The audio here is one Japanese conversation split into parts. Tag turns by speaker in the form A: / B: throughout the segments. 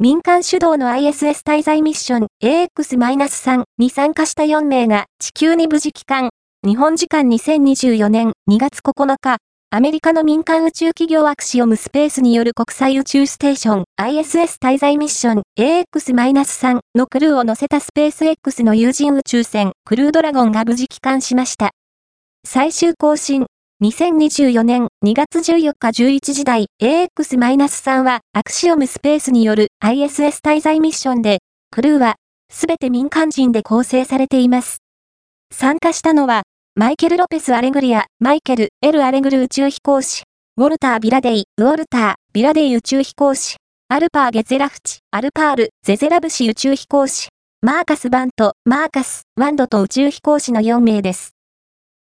A: 民間主導の ISS 滞在ミッション AX-3 に参加した4名が地球に無事帰還。日本時間2024年2月9日、アメリカの民間宇宙企業アクシオムスペースによる国際宇宙ステーション ISS 滞在ミッション AX-3 のクルーを乗せたスペース X の有人宇宙船クルードラゴンが無事帰還しました。最終更新2024年2月14日11時台 AX-3 はアクシオムスペースによる ISS 滞在ミッションで、クルーはすべて民間人で構成されています。参加したのはマイケル・ロペス・アレグリア、マイケル・エル・アレグル宇宙飛行士、ウォルター・ビラデイ、ウォルター、ビラデイ宇宙飛行士、アルパー・ゲゼラフチ、アルパール、ゼゼラブシ宇宙飛行士、マーカス・バント、マーカス、ワンドと宇宙飛行士の4名です。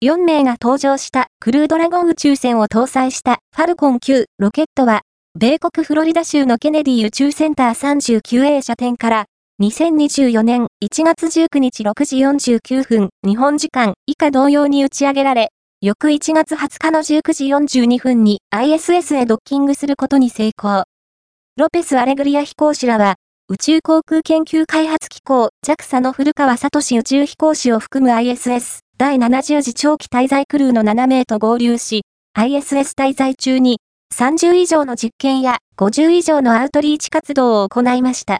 A: 4名が登場したクルードラゴン宇宙船を搭載したファルコン9ロケットは、米国フロリダ州のケネディ宇宙センター 39A 射点から2024年1月19日6時49分日本時間以下同様に打ち上げられ、翌1月20日の19時42分に ISS へドッキングすることに成功。ロペス・アレグリア飛行士らは、宇宙航空研究開発機構 JAXA の古川聡宇宙飛行士を含む ISS 第70次長期滞在クルーの7名と合流し、ISS 滞在中に30以上の実験や50以上のアウトリーチ活動を行いました。